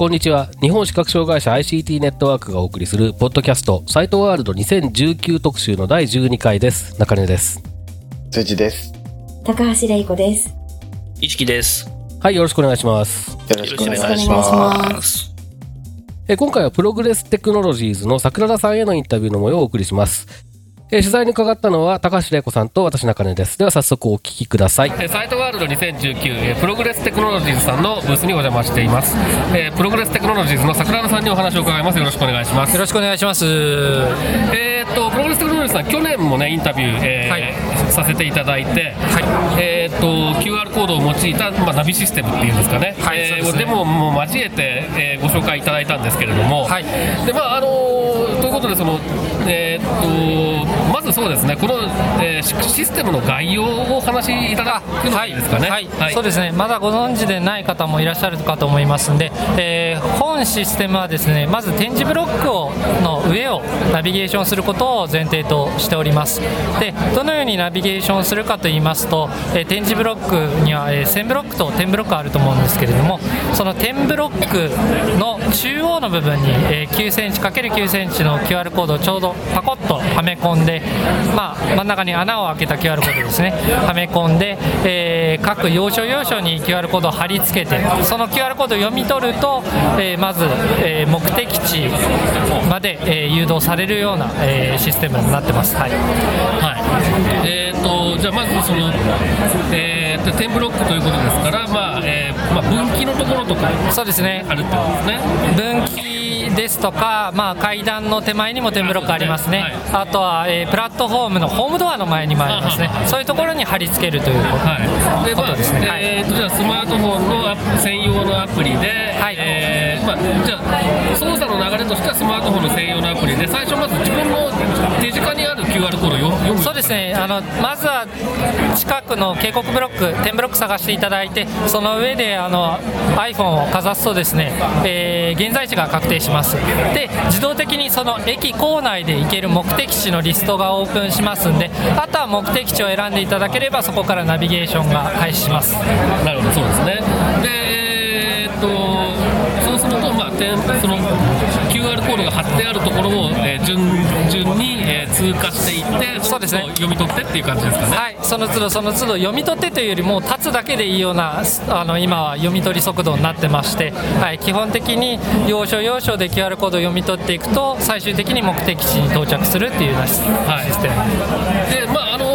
こんにちは。日本視覚障害者 ICT ネットワークがお送りするポッドキャストサイトワールド2019特集の第12回です。中根です。辻です。高橋玲子です。一木です。はいよろしくお願いします。よろしくお願いします。え今回はプログレステクノロジーズの桜田さんへのインタビューの模様をお送りしますえ取材に伺ったのは高橋玲子さんと私中根です。では早速お聞きください。サイトワールド2019プログレステクノロジーズさんのブースにお邪魔しています。プログレステクノロジーズの桜田さんにお話を伺います。よろしくお願いします。よろしくお願いします。えーっとプログレステクノロジーさん去年もねインタビュー、えーはい。させていただいて、えーっと QR コードを用いた、まあ、ナビシステムっていうんですかね、はいえーそうですね。デモも交えて、えーご紹介いただいたんですけれども、はい。でまああのいうことでその、えーっとまずそうですねこの、えーシシステムの概要をお話しいただくのがいいですかね。はい、そうですね。まだご存知でない方もいらっしゃるかと思いますんで、えー本システムはですね、まず点字ブロックをの上をナビゲーションすることを前提としております。で、どのようにナビゲーションするかと言いますと、えー点字ブロックには、え1000ブロックと10ブロックあると思うんですけれども、その10ブロックの中央の部分に、えー9センチ ×9 センチの QR コードをちょうどパコッとはめ込んで、まあ、真ん中に穴を開けた QR コードですね、はめ込んで、えー各要所要所に QR コードを貼り付けて、その QR コードを読み取ると、えーまず、えー目的地まで、えー誘導されるような、えーシステムになってます。はいはい、えー、とじゃあまずその、えー、と10ブロックということですから、まあえーまあ、分岐のところとかそうですねあるってことですね。分岐ですとか、まあ、階段の手前にも点ブロックありますね、あとは、えープラットフォームのホームドアの前にもありますね。そういうところに貼り付けるということ,、はい、でまあことですね。はいえー、とじゃあスマートフォンの専用のアプリで、はい。えーまあ、じゃあ操作の流れとしてはスマートフォンの専用のアプリで最初まず自分の手近にある QR コードを読読むそうですね。あのまずは近くの警告ブロック、点ブロック探していただいて、その上であの iPhone をかざすと、ですね、えー現在地が確定します、で自動的にその駅構内で行ける目的地のリストがオープンしますんで、あとは目的地を選んでいただければ、そこからナビゲーションが開始します。なるほど、そうですね。で、えーっと、そうすると、まあ、そのコードが貼ってあるところを、えー順順に、えー通過していって、そうですね。読み取ってっていう感じですかね。はい、その都度その都度読み取ってというよりも立つだけでいいようなあの今は読み取り速度になってまして、はい、基本的に要所要所で QR コードを読み取っていくと最終的に目的地に到着するっていうようなシステム、で、まあ、あの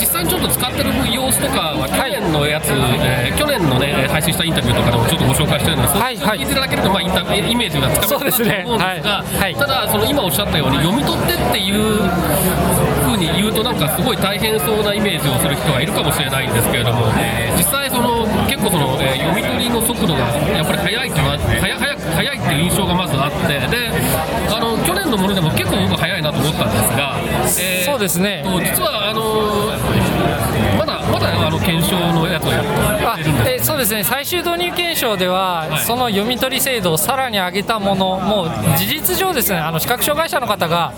実際にちょっと使ってる様子とかは、去年のやつ、えー去年のね、配信したインタビューとかでもちょっとご紹介してるので、そはいはい。聞いていただけると、まあ、インタイメージがつかめると思うんですが、すね。はい。はいただ、その今おっしゃったように、読み取ってっていうふうに言うと、なんかすごい大変そうなイメージをする人がいるかもしれないんですけれども、実際、その結構その、えー読み取りの速度がやっぱり速いかな、速速いっていう印象がまずあって、であの去年のものでも結構僕、速いなと思ったんですが、えーそうですね。と実はあのまだまだあの検証のやつをやあってるんです。えそうですね。最終導入検証では、はい。その読み取り精度をさらに上げたもの、もう事実上、ですね。あの視覚障害者の方が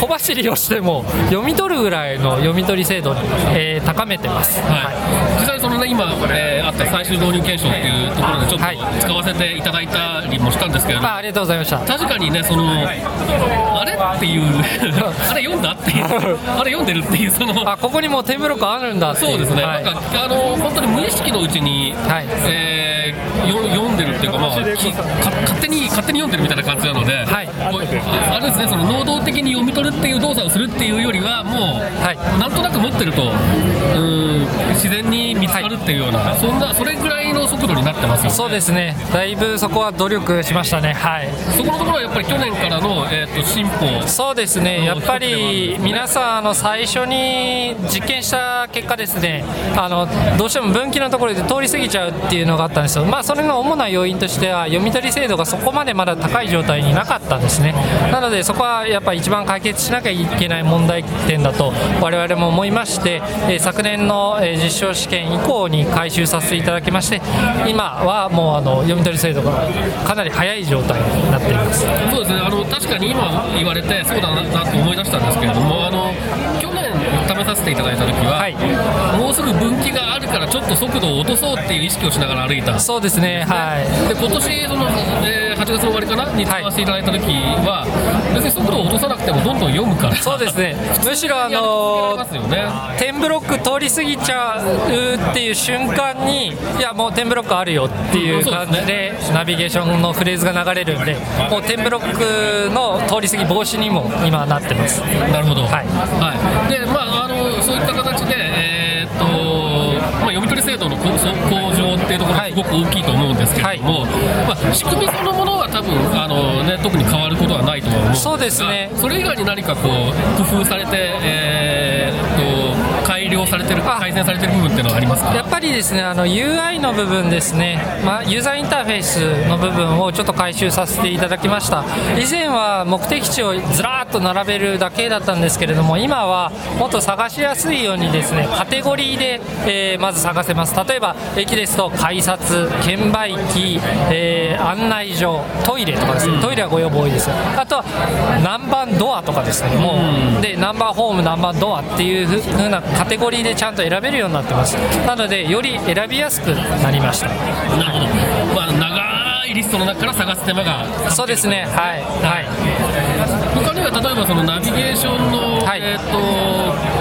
小走りをしても読み取るぐらいの読み取り精度に、えー高めてます。はい、実際そのね今、えーあった最終導入検証っていうところでちょっはい。と使わせていただいたりもしたんですけれど。も、あありがとうございました。確かにねそのあれっていう あれ読んだっていう あれ読んでるっていうそのあここにもう点ブロックあるんだっていそうですね、はい。なんかあの本当に無意識のうちに、はい。えーよ読んでるっていうか、まあ、きか勝手に勝手に読んでるみたいな感じなので、はい。ああれですねその能動的に読み取るっていう動作をするっていうよりはもう、はい。なんとなく持ってるとうーん自然に見つかるっていうような、そんなそれぐらいの速度になってますよね。そうですね。だいぶそこは努力しましたね。はい。そこのところはやっぱり去年からの、えー、と進歩そうですね。やっぱり皆さんあの最初に実験した結果ですね。あのどうしても分岐のところで通り過ぎちゃうっていうのがあったんですよまあそれの主な要因としては読み取り精度がそこまでまだ高い状態になかったんですね。なのでそこはやっぱり一番解決しなきゃいけない問題点だと我々も思いまして、えー昨年の、えー実証試験以降に回収させていただきまして今はもうあの読み取り精度がかなり早い状態になっています。そうですね。あの確かに今言われてそうだなと思い出したんですけれどもあの去年試させていただいた時は、はい。もうすぐ分岐があるからちょっと速度を落とそうっていう意識をしながら歩いたそうですね。はい。で今年その、えー8月の終わりかな？に使わせていただいた時は、別に速度を落とさなくてもどんどん読むから。そうですね。むしろあやのり続けられますよね。点ブロック通り過ぎちゃうっていう瞬間にいやもう点ブロックあるよっていう感じでナビゲーションのフレーズが流れるんでもう点ブロックの通り過ぎ防止にも今はなってます。なるほど、はい。はい。でまあ、あのそういったとまあ、読み取り精度の向上っていうところがすごく大きいと思うんですけれども、まあ、仕組みそのものは多分あの、ね、特に変わることはないとは思うんですがそうですね。それ以外に何かこう工夫されて、えーっと改良されてるあ改善されてる部分っていうのはありますか？やっぱりですねあの UI の部分ですね、まあ、ユーザーインターフェースの部分をちょっと回収させていただきました。以前は目的地をずらーっと並べるだけだったんですけれども今はもっと探しやすいようにですねカテゴリーで、えーまず探せます。例えば駅ですと改札券売機、えー案内所トイレとかですね。トイレはご要望多いですよ。あとは何番ドアとかですねも。うで何番ホーム何番ドアっていうふうなカテゴリーでちゃんと選べるようになってます。なのでより選びやすくなりました。なるほど、まあ、長いリストの中から探す手間がそうですね。はい。はい。他には例えばそのナビゲーションの、はい。えー、と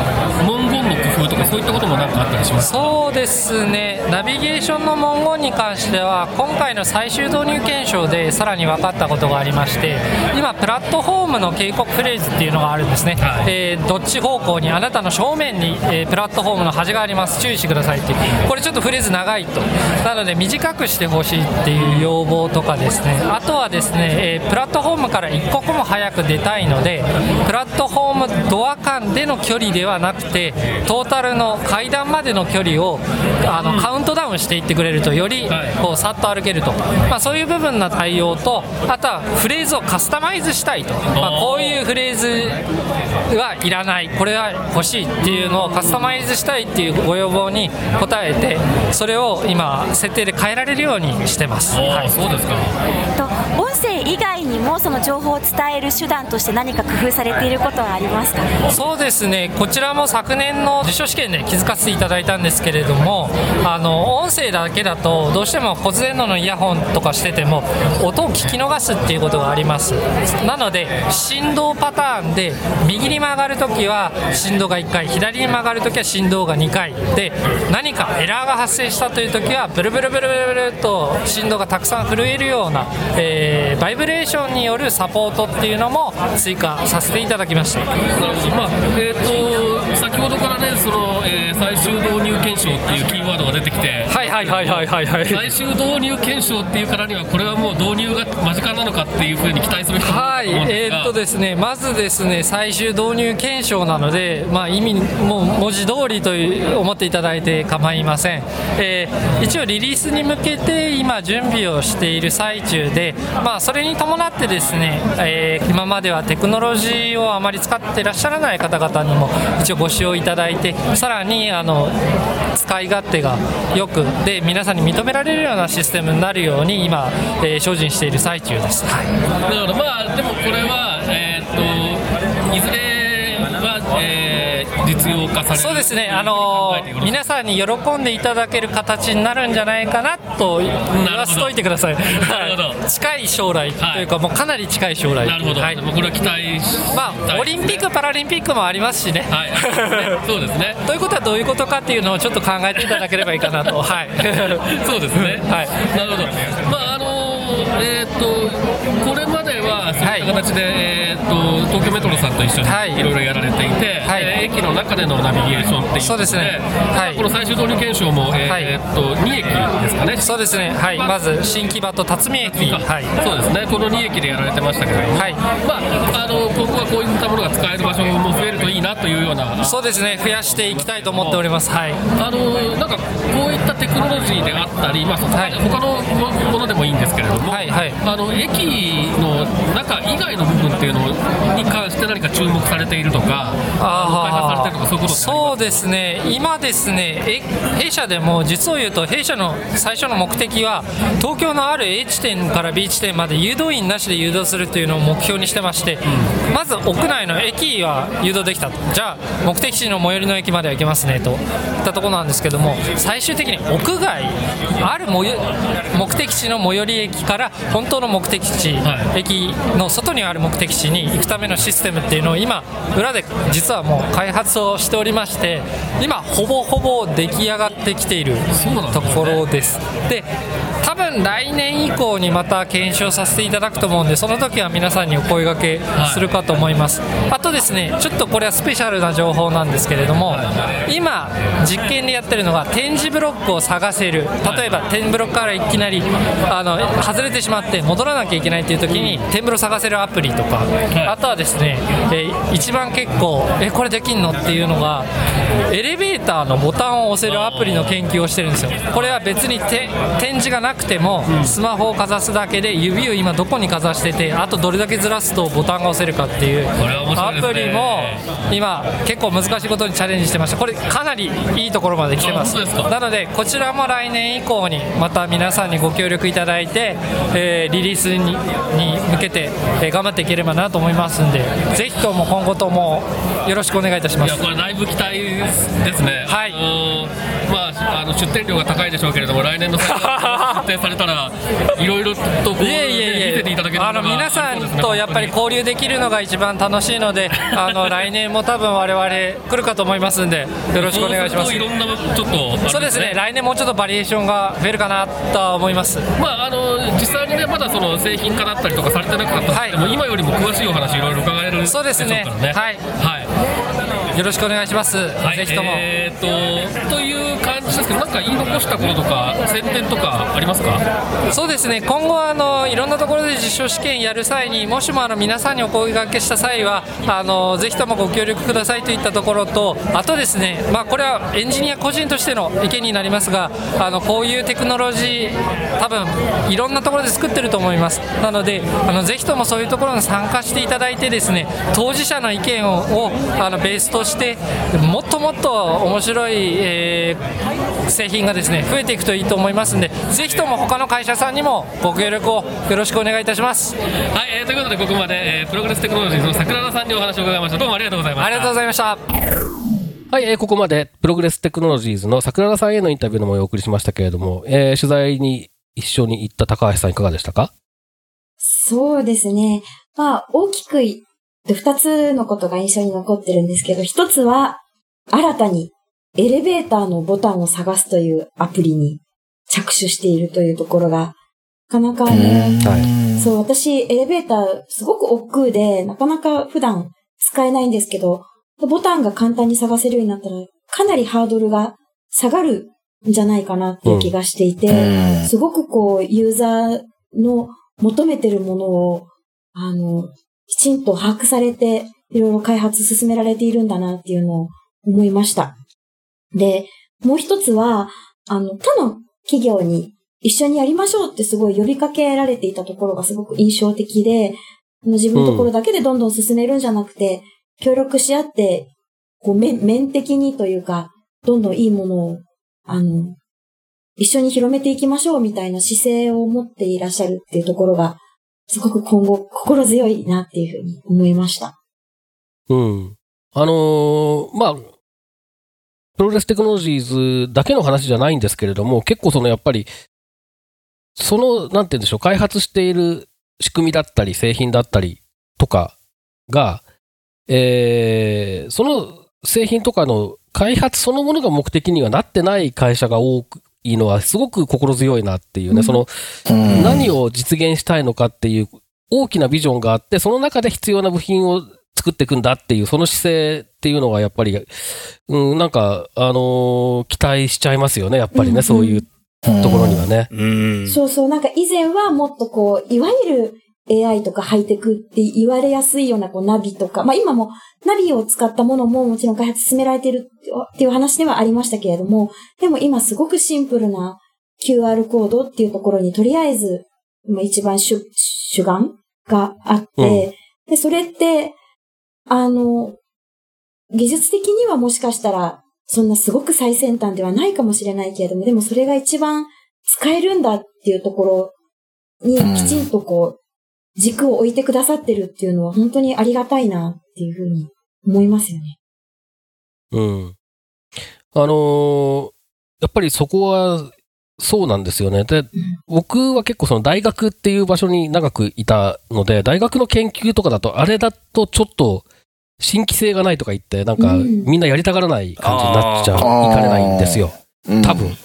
かそういったことも何かあったりしますそうですね。ナビゲーションの文言に関しては今回の最終導入検証でさらに分かったことがありまして今プラットフォームの警告フレーズっていうのがあるんですね、はい。えーどっち方向にあなたの正面に、えープラットフォームの端があります注意してくださいっていう。これちょっとフレーズ長いと。なので短くしてほしいっていう要望とかですね。あとはですね、えープラットフォームから一刻も早く出たいのでプラットフォームドア間での距離ではなくてトータルの階段までの距離をあのカウントダウンしていってくれるとよりはい。こうさっと歩けると、まあ、そういう部分の対応とあとはフレーズをカスタマイズしたいと、まあ、こういうフレーズはいらない。これは欲しいっていうのをカスタマイズしたいっていうご要望に応えてそれを今設定で変えられるようにしてます。はい。そうですか。と音声以外にもその情報を伝える手段として何か工夫されていることはありますか？そうですね、こちらも昨年の実証試験で気づかせていただいたんですけれども、あの音声だけだと、どうしても骨伝導のイヤホンとかしてても、音を聞き逃すっていうことがあります。なので、振動パターンで、右に曲がるときは振動が1回、左に曲がるときは振動が2回、で、何かエラーが発生したというときは、ブルブルブルブルブルと振動がたくさん震えるような、えーバイブレーションによるサポートっていうのも追加させていただきました。まあえー、と先ほどからねその、えー最終導入検証っていうキーワードが出てきてはいはいはいはいはいはい。最終導入検証っていうからにはこれはもう導入が間近なのかっていうふうに期待する人もはいえがーっとですね、まずですね、最終導入検証なので、まあ、意味、もう文字通りという思っていただいて構いません。えー一応リリースに向けて今準備をしている最中で、まあ、それに伴ってですね、えー今まではテクノロジーをあまり使っていらっしゃらない方々にも一応ご使用いただいて、さらにあの使い勝手がよくで皆さんに認められるようなシステムになるように今、えー精進している最中です。はいだからまあでもこれは実用化されるそうですね、あの皆さんに喜んでいただける形になるんじゃないかなと言わせといてください。なるほどはい近い将来というか、もうかなり近い将来。なるほど、はいもうこれは期待しまあ、オリンピック・パラリンピックもありますしね。はい そうですねということはどういうことかっていうのをちょっと考えていただければいいかなと。はい。そうですね。はいなるほど。まあえー、とこれまではそういった形で、えー、と東京メトロさんと一緒はい。にいろいろやられていて、はい。えー駅の中でのナビゲーションっていうことでそうですね。はい。この最終導入検証も、えーはい。えーと2駅ですかね。そうですね、はい、まず新木場と辰巳駅、はい、そうですね、この2駅でやられてましたけれども、はい。まあ、あの今後はこういったものが使える場所も増えるといいなというような、そうですね、増やしていきたいと思っております。はい。あのなんかこういったテクノロジーであったり、まあ、他のもいいんですけれども、はいはい。あの駅の中以外の部分っていうのに関して何か注目されているとか、開発されているとか、そういうことそうですね、今ですね、え弊社でも実を言うと、弊社の最初の目的は、東京のある A 地点から B 地点まで誘導員なしで誘導するというのを目標にしてまして、まず屋内の駅は誘導できたと、じゃあ、目的地の最寄りの駅までは行けますねと。いったところなんですけども、最終的に屋外、ある目的地の最寄り駅から本当の目的地、はい。駅の外にある目的地に行くためのシステムっていうのを今裏で実はもう開発をしておりまして今ほぼほぼ出来上がってきているところです。で多分来年以降にまた検証させていただくと思うんでその時は皆さんにお声掛けするかと思います、あとですねちょっとこれはスペシャルな情報なんですけれども今実験でやってるのが点字ブロックを探せる。例えば点ブロックからいきなりあの外れてしまって戻らなきゃいけないっていう時に点ブロ探せるアプリとか、あとはですね、えー一番結構えこれできんのっていうのがエレベーターのボタンを押せるアプリの研究をしてるんですよ。これは別にて点字がなくてもスマホをかざすだけで指を今どこにかざしててあとどれだけずらすとボタンが押せるかっていうこれは面白アプリも今結構難しいことにチャレンジしてました。これかなりいいところまで来てます。なのでこちらも来年以降にまた皆さんにご協力いただいて、えーリリースにに向けて、えー頑張っていければなと思いますんでぜひとも今後ともよろしくお願いいたします。いやこれだいぶ期待ですね、はいまあ、あの出店料が高いでしょうけれども、来年の出店されたら、いろいろとこう、見せていただけるもあのが皆さんとやっぱり交流できるのが一番楽しいので あの来年も多分我々来るかと思いますんでよろしくお願いします。いろんなちょっとそうですね。来年もうちょっとバリエーションが増えるかなとは思います。まあ、あの実際にね、まだその製品化だったりとかされてなかったはい。今よりも詳しいお話、いろいろ伺えるそうですね。しょうからはい。はいよろしくお願いします、はい。ぜひとも、えー、とという感じですけど、なんか言い残したこととか、宣伝とかありますか？そうですね。今後はあのいろんなところで実証試験やる際にもしもあの皆さんにお声掛けした際はあのぜひともご協力くださいといったところとあとですね、まあ、これはエンジニア個人としての意見になりますがあのこういうテクノロジー多分いろんなところで作ってると思います。なのであのぜひともそういうところに参加していただいてですね当事者の意見ををあのベースとしてもっともっと面白い、えー製品がですね増えていくといいと思いますんでぜひとも他の会社さんにもご協力をよろしくお願いいたしますはい、えーということで、ここまで、えープログレステクノロジーズの桜田さんにお話を伺いました。どうもありがとうございました。ありがとうございましたはい、えーここまで、プログレステクノロジーズの桜田さんへのインタビューの模様をお送りしましたけれども、えー取材に一緒に行った高橋さんいかがでしたか？そうですね。まあ、大きく二つのことが印象に残ってるんですけど、一つは、新たにエレベーターのボタンを探すというアプリに着手しているというところが、なかなかあの、はそう、私、エレベーターすごく億劫で、なかなか普段使えないんですけど、ボタンが簡単に探せるようになったら、かなりハードルが下がるんじゃないかなっていう気がしていて、すごくこう、ユーザーの求めてるものを、あの、きちんと把握されて、いろいろ開発進められているんだなっていうのを思いました。で、もう一つは、あの、他の企業に一緒にやりましょうってすごい呼びかけられていたところがすごく印象的で、自分のところだけでどんどん進めるんじゃなくて、協力し合って、こう面、面的にというか、どんどんいいものを、あの、一緒に広めていきましょうみたいな姿勢を持っていらっしゃるっていうところが、すごく今後心強いなっていうふうに思いました。うん。あのーまあ、プロレステクノロジーズだけの話じゃないんですけれども、結構そのやっぱり、その、なんて言うんでしょう、開発している仕組みだったり、製品だったりとかが、えーその製品とかの開発そのものが目的にはなってない会社が多くいのはすごく心強いなっていうね、その、うん。何を実現したいのかっていう大きなビジョンがあって、その中で必要な部品を作っていくんだっていう、その姿勢っていうのがやっぱり、うん、なんか、あのー期待しちゃいますよね、やっぱりね、うん。そういうところにはね。うん。そうそう、なんか以前はもっとこう、いわゆる AI とかハイテクって言われやすいようなこうナビとか、まあ今もナビを使ったものももちろん開発進められてるっていう話ではありましたけれども、でも今すごくシンプルな QR コードっていうところにとりあえず、まあ一番主主眼があって、で、それって、あの、技術的にはもしかしたら、そんなすごく最先端ではないかもしれないけれども、でもそれが一番使えるんだっていうところにうん。きちんとこう、軸を置いてくださってるっていうのは本当にありがたいなっていうふうに思いますよね。うん。あのーやっぱりそこは、そうなんですよね。で、僕は結構その大学っていう場所に長くいたので、大学の研究とかだと、あれだとちょっと新規性がないとか言って、なんかうんみんなやりたがらない感じになっちゃう、いかれないんですよ。うん多分。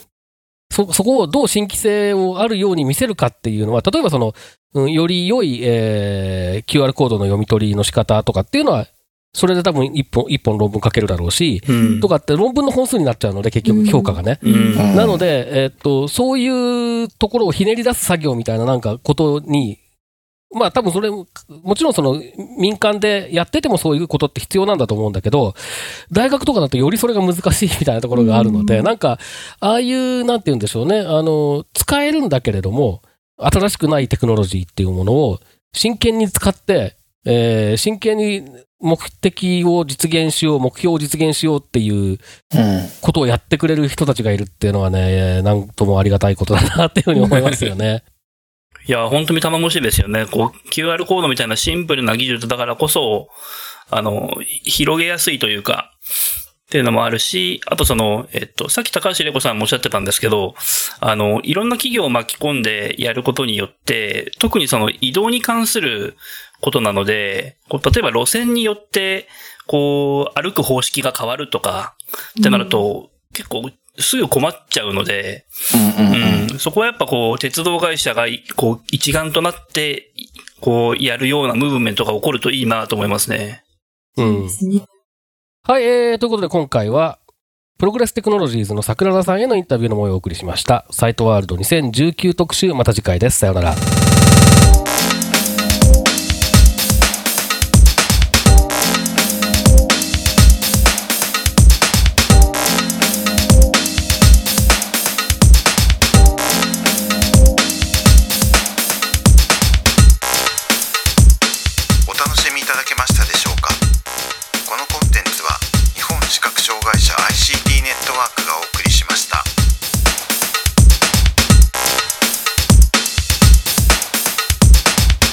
そ、そこをどう新規性をあるように見せるかっていうのは、例えばその、うん、より良い、えー QR コードの読み取りの仕方とかっていうのは、それで多分一本、一本論文書けるだろうし、うん。とかって論文の本数になっちゃうので、結局評価がね。うん。なので、えーっと、そういうところをひねり出す作業みたいななんかことに、まあ多分それ、もちろんその民間でやっててもそういうことって必要なんだと思うんだけど、大学とかだとよりそれが難しいみたいなところがあるので、うん。なんか、ああいう、なんて言うんでしょうね、あの、使えるんだけれども、新しくないテクノロジーっていうものを真剣に使って、えー真剣に目的を実現しよう、目標を実現しようっていううんことをやってくれる人たちがいるっていうのはね、なんともありがたいことだなっていうふうに思いますよね。いや、本当に頼もしいですよね。こう、QR コードみたいなシンプルな技術だからこそ、あの、広げやすいというか、っていうのもあるし、あとその、えっと、さっき高橋玲子さんもおっしゃってたんですけど、あの、いろんな企業を巻き込んでやることによって、特にその移動に関することなので、こう例えば路線によって、こう、歩く方式が変わるとか、ってなると、結構すぐ困っちゃうので、うんうんうんうん、そこはやっぱこう、鉄道会社がい、こう、一丸となって、こう、やるようなムーブメントが起こるといいなと思いますね。うんで。すね。はい、えー、ということで今回は、プログレステクノロジーズの桜田さんへのインタビューの模様をお送りしました。サイトワールド2019特集、また次回です。さようなら。